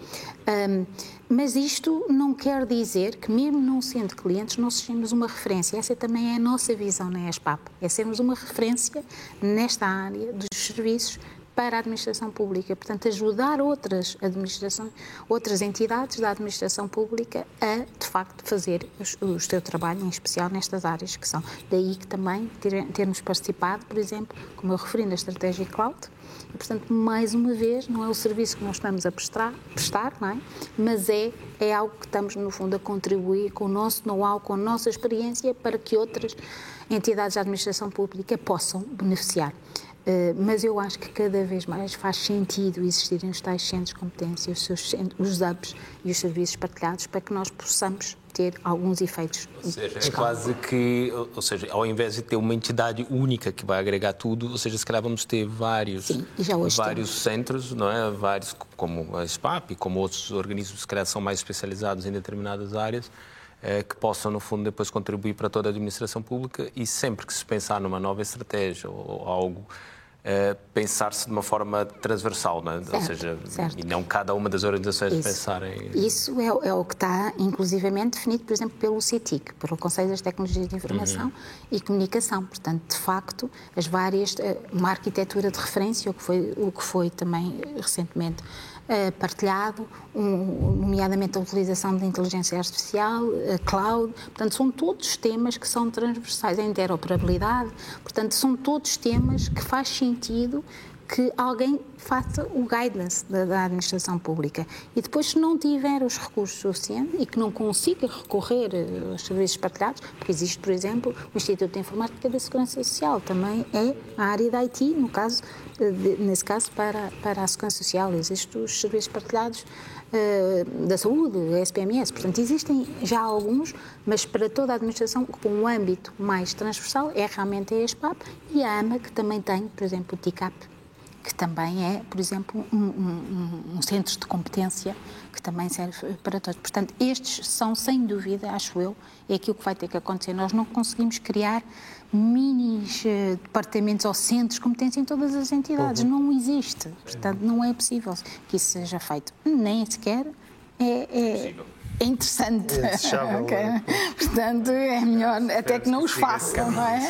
Um, mas isto não quer dizer que, mesmo não sendo clientes, nós sejamos uma referência. Essa também é a nossa visão na ESPAP, é sermos uma referência nesta área dos serviços para a administração pública. Portanto, ajudar outras administrações, outras entidades da administração pública a, de facto, fazer o, seu trabalho, em especial nestas áreas que são. Daí que também ter, termos participado, por exemplo, como eu referi na estratégia cloud, e, portanto, mais uma vez, não é o serviço que nós estamos a prestar, prestar não é? mas é, é algo que estamos, no fundo, a contribuir com o nosso know-how, com a nossa experiência, para que outras entidades da administração pública possam beneficiar. Uh, mas eu acho que cada vez mais faz sentido existirem os tais centros de competência, os, seus, os hubs e os serviços partilhados para que nós possamos ter alguns efeitos. Ou seja, é quase que, ou seja, ao invés de ter uma entidade única que vai agregar tudo, ou seja, se calhar vamos ter vários, Sim, vários centros, não é? Vários, como a SPAP como outros organismos que são mais especializados em determinadas áreas, eh, que possam, no fundo, depois contribuir para toda a administração pública e sempre que se pensar numa nova estratégia ou algo Uh, pensar-se de uma forma transversal, é? certo, ou seja, certo. e não cada uma das organizações Isso. pensarem. Isso é, é, o que está, inclusivamente, definido, por exemplo, pelo CITIC, pelo Conselho das Tecnologias de Informação uhum. e Comunicação. Portanto, de facto, as várias, eh, uma arquitetura de referência, o que foi, o que foi também recentemente uh, partilhado, um, nomeadamente a utilização de inteligência artificial, a cloud, portanto, são todos temas que são transversais, a interoperabilidade, portanto, são todos temas que faz sentido que alguém faça o guidance da, da, administração pública. E depois, se não tiver os recursos suficientes e que não consiga recorrer eh, aos serviços partilhados, porque existe, por exemplo, o Instituto de Informática da Segurança Social, também é a área da IT, no caso, eh, nesse caso, para, para a Segurança Social. Existem os serviços partilhados uh, da saúde, a SPMS. Portanto, existem já alguns, mas para toda a administração, com um âmbito mais transversal, é realmente a ESPAP e a AMA, que também tem, por exemplo, o TICAP, que também é, por exemplo, um, um, um, centro de competência que também serve para todos. Portanto, estes são, sem dúvida, acho eu, é aquilo que vai ter que acontecer. Nós não conseguimos criar minis uh, departamentos ou centros de competência em todas as entidades. Uhum. Não existe. Portanto, não é possível que isso seja feito. Nem sequer é, é, é interessante. É okay. É? Portanto, é melhor até que não os façam, não é?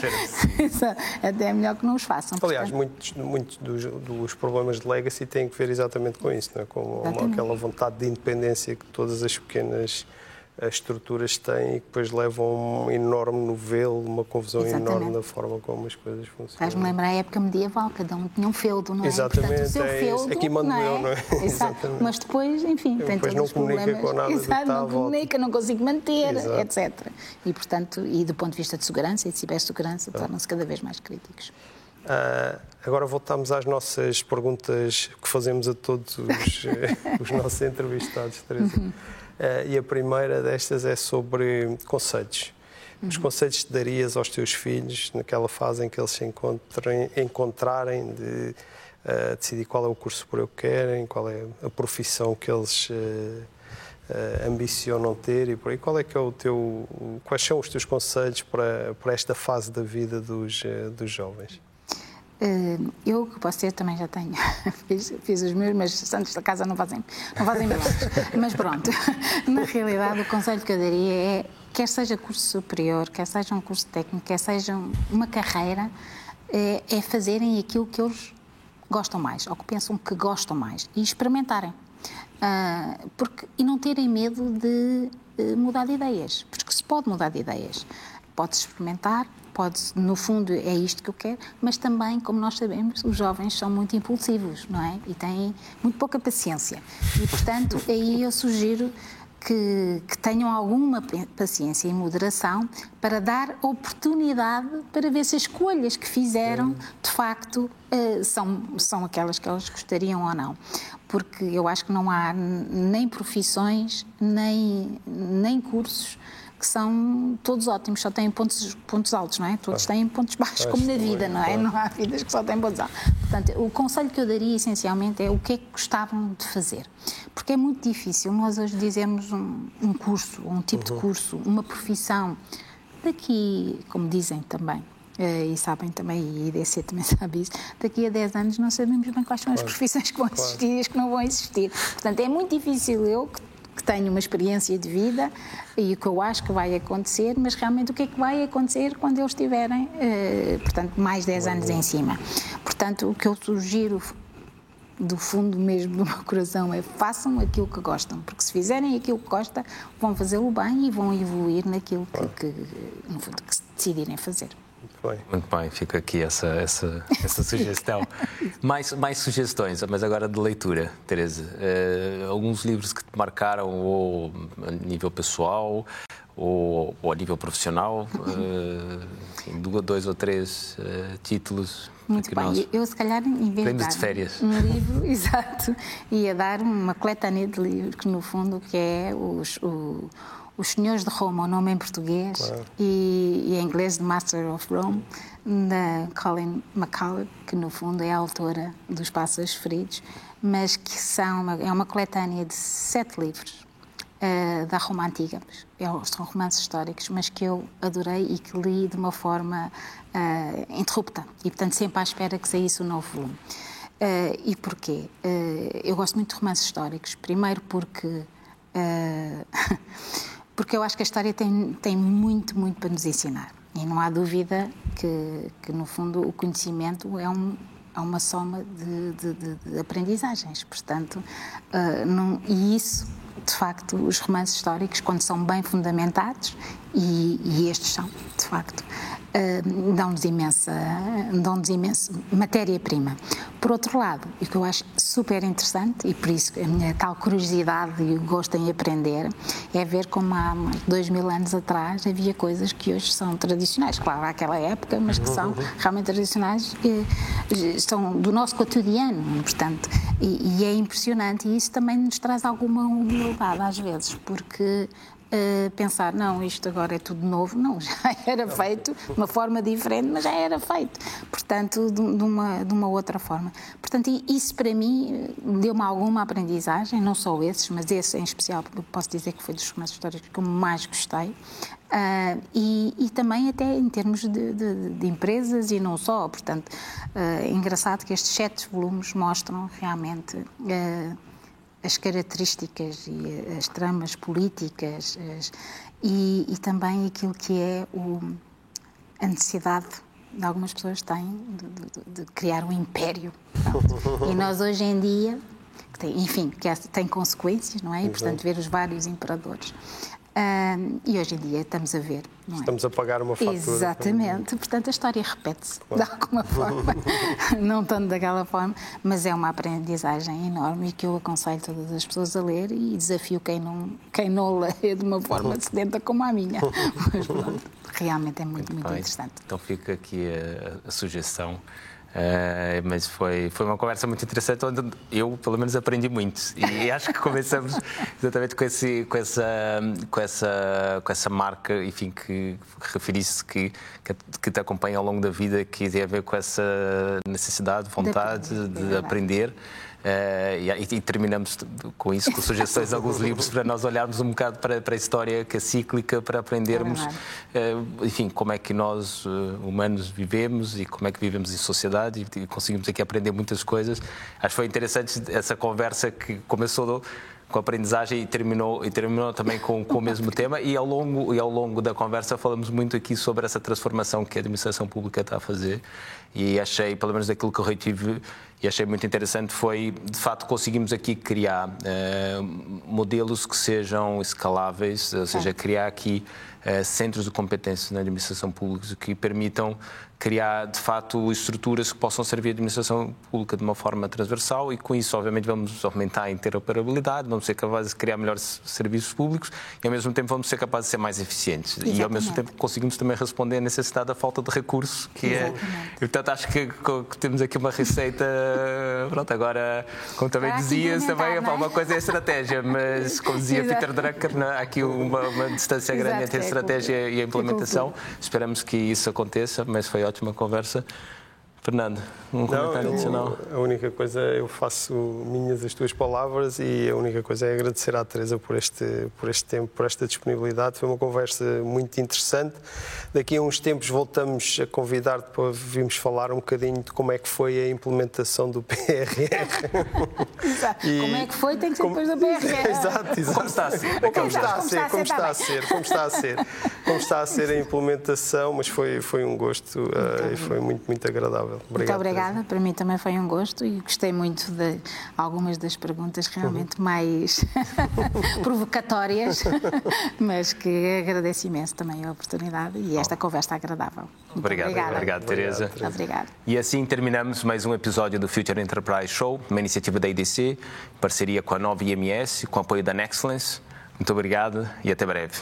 até é melhor que não os façam. Aliás, muitos, muitos dos, dos, problemas de legacy têm que ver exatamente com isso, não é? com aquela vontade de independência que todas as pequenas as estruturas têm e que depois levam um enorme novelo, uma confusão Exatamente. enorme na forma como as coisas funcionam. Faz-me lembrar a época medieval, cada um tinha um feudo, não é? Exatamente, Portanto, o seu é feudo, aqui mando não é? eu, não é? Exatamente. Mas depois, enfim, tem depois todos não comunica problemas. com nada Exato, não comunica, não consigo manter, Exato. etc. E, portanto, e do ponto de vista de segurança e de cibersegurança, ah. tornam-se cada vez mais críticos. Uh, agora voltamos às nossas perguntas que fazemos a todos os, os nossos entrevistados, Teresa. Uhum. Uh, e a primeira destas é sobre conselhos. Uhum. Os conselhos que darias aos teus filhos naquela fase em que eles se encontrem, encontrarem de uh, decidir qual é o curso por eu querem, qual é a profissão que eles uh, ambicionam ter e por aí. Qual é que é o teu, quais são os teus conselhos para, para esta fase da vida dos, dos jovens? Eu, que posso ter, também já tenho. fiz, fiz, os meus, mas santos da casa não fazem, não fazem milagres. mas pronto, na realidade, o conselho que eu daria é, quer seja curso superior, quer seja um curso técnico, quer seja uma carreira, é, é fazerem aquilo que eles gostam mais, ou que pensam que gostam mais, e experimentarem. Uh, porque, e não terem medo de uh, mudar de ideias, porque se pode mudar de ideias. Pode-se experimentar, pode, no fundo, é isto que eu quero, mas também, como nós sabemos, os jovens são muito impulsivos, não é? E têm muito pouca paciência. E, portanto, aí eu sugiro que, que, tenham alguma paciência e moderação para dar oportunidade para ver se as escolhas que fizeram, de facto, uh, são, são aquelas que elas gostariam ou não. Porque eu acho que não há nem profissões, nem, nem cursos que são todos ótimos, só têm pontos, pontos altos, não é? Todos têm pontos baixos, como na vida, não é? Não há vidas que só têm pontos altos. Portanto, o conselho que eu daria essencialmente é o que é que gostavam de fazer. Porque é muito difícil nós hoje dizermos um, um curso, um tipo uhum. de curso, uma profissão. Daqui, como dizem também, eh, e sabem também, e a IDC também sabe isso, daqui a 10 anos não sabemos bem quais são as profissões que vão existir e as que não vão existir. Portanto, é muito difícil eu, que que tenho uma experiência de vida e o que eu acho que vai acontecer, mas realmente o que é que vai acontecer quando eles tiverem, eh, portanto, mais 10 anos em cima. Portanto, o que eu sugiro do fundo mesmo do meu coração é façam aquilo que gostam, porque se fizerem aquilo que gostam, vão fazê-lo bem e vão evoluir naquilo que, que, no fundo, que decidirem fazer. Muito bem. Muito bem, fica aqui essa, essa, essa sugestão. mais, mais sugestões, mas agora de leitura, Teresa. Uh, alguns livros que te marcaram, ou a nível pessoal, ou, ou a nível profissional, uh, dois ou três uh, títulos. Muito bem, nós... eu se calhar em vez de, de férias. um livro, exato, ia dar uma coletânea de livros que no fundo que é os, o, os Senhores de Roma, o nome em português, claro. e, e, em inglês The Master of Rome, da Colin McCullough, que no fundo é a autora dos Pássaros Feridos, mas que são uma, é uma coletânea de sete livros uh, da Roma Antiga. É são romances históricos, mas que eu adorei e que li de uma forma uh, interrupta, e portanto sempre à espera que saísse o um novo volume. Uh, e porquê? eu gosto muito de romances históricos. Primeiro porque porque eu acho que a história tem, tem muito, muito para nos ensinar. E não há dúvida que, que no fundo, o conhecimento é, um, é uma soma de, de, de, de aprendizagens. Portanto, uh, não, e isso, de facto, os romances históricos, quando são bem fundamentados, e, e estes são, de facto, uh, dão-nos imensa, dão imensa matéria-prima. Por outro lado, o que eu acho super interessante, e por isso a minha tal curiosidade e o gosto em aprender, é ver como há dois mil anos atrás havia coisas que hoje são tradicionais. Claro, àquela época, mas que são realmente tradicionais, e, são do nosso cotidiano, portanto, e, e é impressionante. E isso também nos traz alguma humildade às vezes, porque uh, pensar, não, isto agora é tudo novo. Não, já era feito de uma forma diferente, mas já era feito. Portanto, de, de uma, de uma outra forma. Portanto, isso para mim deu-me alguma aprendizagem, não só esses, mas esse em especial, posso dizer que foi dos documentos históricos que eu mais gostei. Uh, e, e, também até em termos de, de, de empresas e não só. Portanto, uh, é engraçado que estes sete volumes mostram realmente uh, as características e as tramas políticas as, e, e, também aquilo que é o, a necessidade de algumas pessoas têm de, de, de criar um império. e nós hoje em dia, enfim, que tem consequências, não é? E portanto ver os vários imperadores. Um, e hoje em dia estamos a ver. É? Estamos a pagar uma fatura. Exatamente. Portanto, a história repete-se claro. de alguma forma. não tanto daquela forma, mas é uma aprendizagem enorme e que eu aconselho todas as pessoas a ler e desafio quem não, quem não lê de uma forma sedenta como a minha. Mas pronto, realmente é muito, muito, muito interessante. Então fica aqui a, a sugestão Uh, mas foi, foi uma conversa muito interessante onde eu, pelo menos, aprendi muito. E acho que começamos exatamente com, esse, com, essa, com, essa, com essa marca, enfim, que, que referiste que, que te acompanha ao longo da vida, que tem a ver com essa necessidade, vontade de, de aprender. Uh, e, e, terminamos com isso, com sugestões de alguns livros para nós olharmos um bocado para, para a história que é cíclica, para aprendermos, uh, enfim, como é que nós, uh, humanos, vivemos e como é que vivemos em sociedade e, e, conseguimos aqui aprender muitas coisas. Acho que foi interessante essa conversa que começou com a aprendizagem e terminou, e terminou também com, com o mesmo tema. E ao, longo, e ao longo da conversa falamos muito aqui sobre essa transformação que a administração pública está a fazer. E achei, pelo menos daquilo que eu retive, e achei muito interessante foi, de facto, conseguimos aqui criar uh, modelos que sejam escaláveis, ou seja, criar aqui uh, centros de competência na administração pública que permitam criar, de facto, estruturas que possam servir a administração pública de uma forma transversal e, com isso, obviamente, vamos aumentar a interoperabilidade, vamos ser capazes de criar melhores serviços públicos e, ao mesmo tempo, vamos ser capazes de ser mais eficientes. Exatamente. E, ao mesmo tempo, conseguimos também responder à necessidade da falta de recursos, que é... E, portanto, acho que, que, temos aqui uma receita... Pronto, agora, como também dizias, também é? uma coisa é a estratégia, mas, como dizia Exato. Peter Drucker, há aqui uma, uma distância grande entre a estratégia e a implementação. Esperamos que isso aconteça, mas foi ótima conversa. Fernando, um comentário Não, adicional? A única coisa, eu faço minhas as tuas palavras e a única coisa é agradecer à Teresa por este, por este tempo, por esta disponibilidade. Foi uma conversa muito interessante. Daqui a uns tempos voltamos a convidar-te para virmos falar um bocadinho de como é que foi a implementação do PRR. Exato. E... Como é que foi, tem que ser como... depois do PRR. Exato, exato. Como está a ser. Como está a ser, como está a ser, como está a ser. Como está a ser a implementação, mas foi, foi um gosto uh, e foi muito, muito agradável. Obrigado, muito obrigada. Teresa. Para mim também foi um gosto e gostei muito de algumas das perguntas realmente uhum. mais provocatórias, mas que agradeço imenso também a oportunidade e esta conversa agradável. Muito obrigado, obrigada. obrigado, Teresa. Obrigado. E assim terminamos mais um episódio do Future Enterprise Show, uma iniciativa da IDC, em parceria com a Nova IMS, com o apoio da Nexcellence. Muito obrigado e até breve.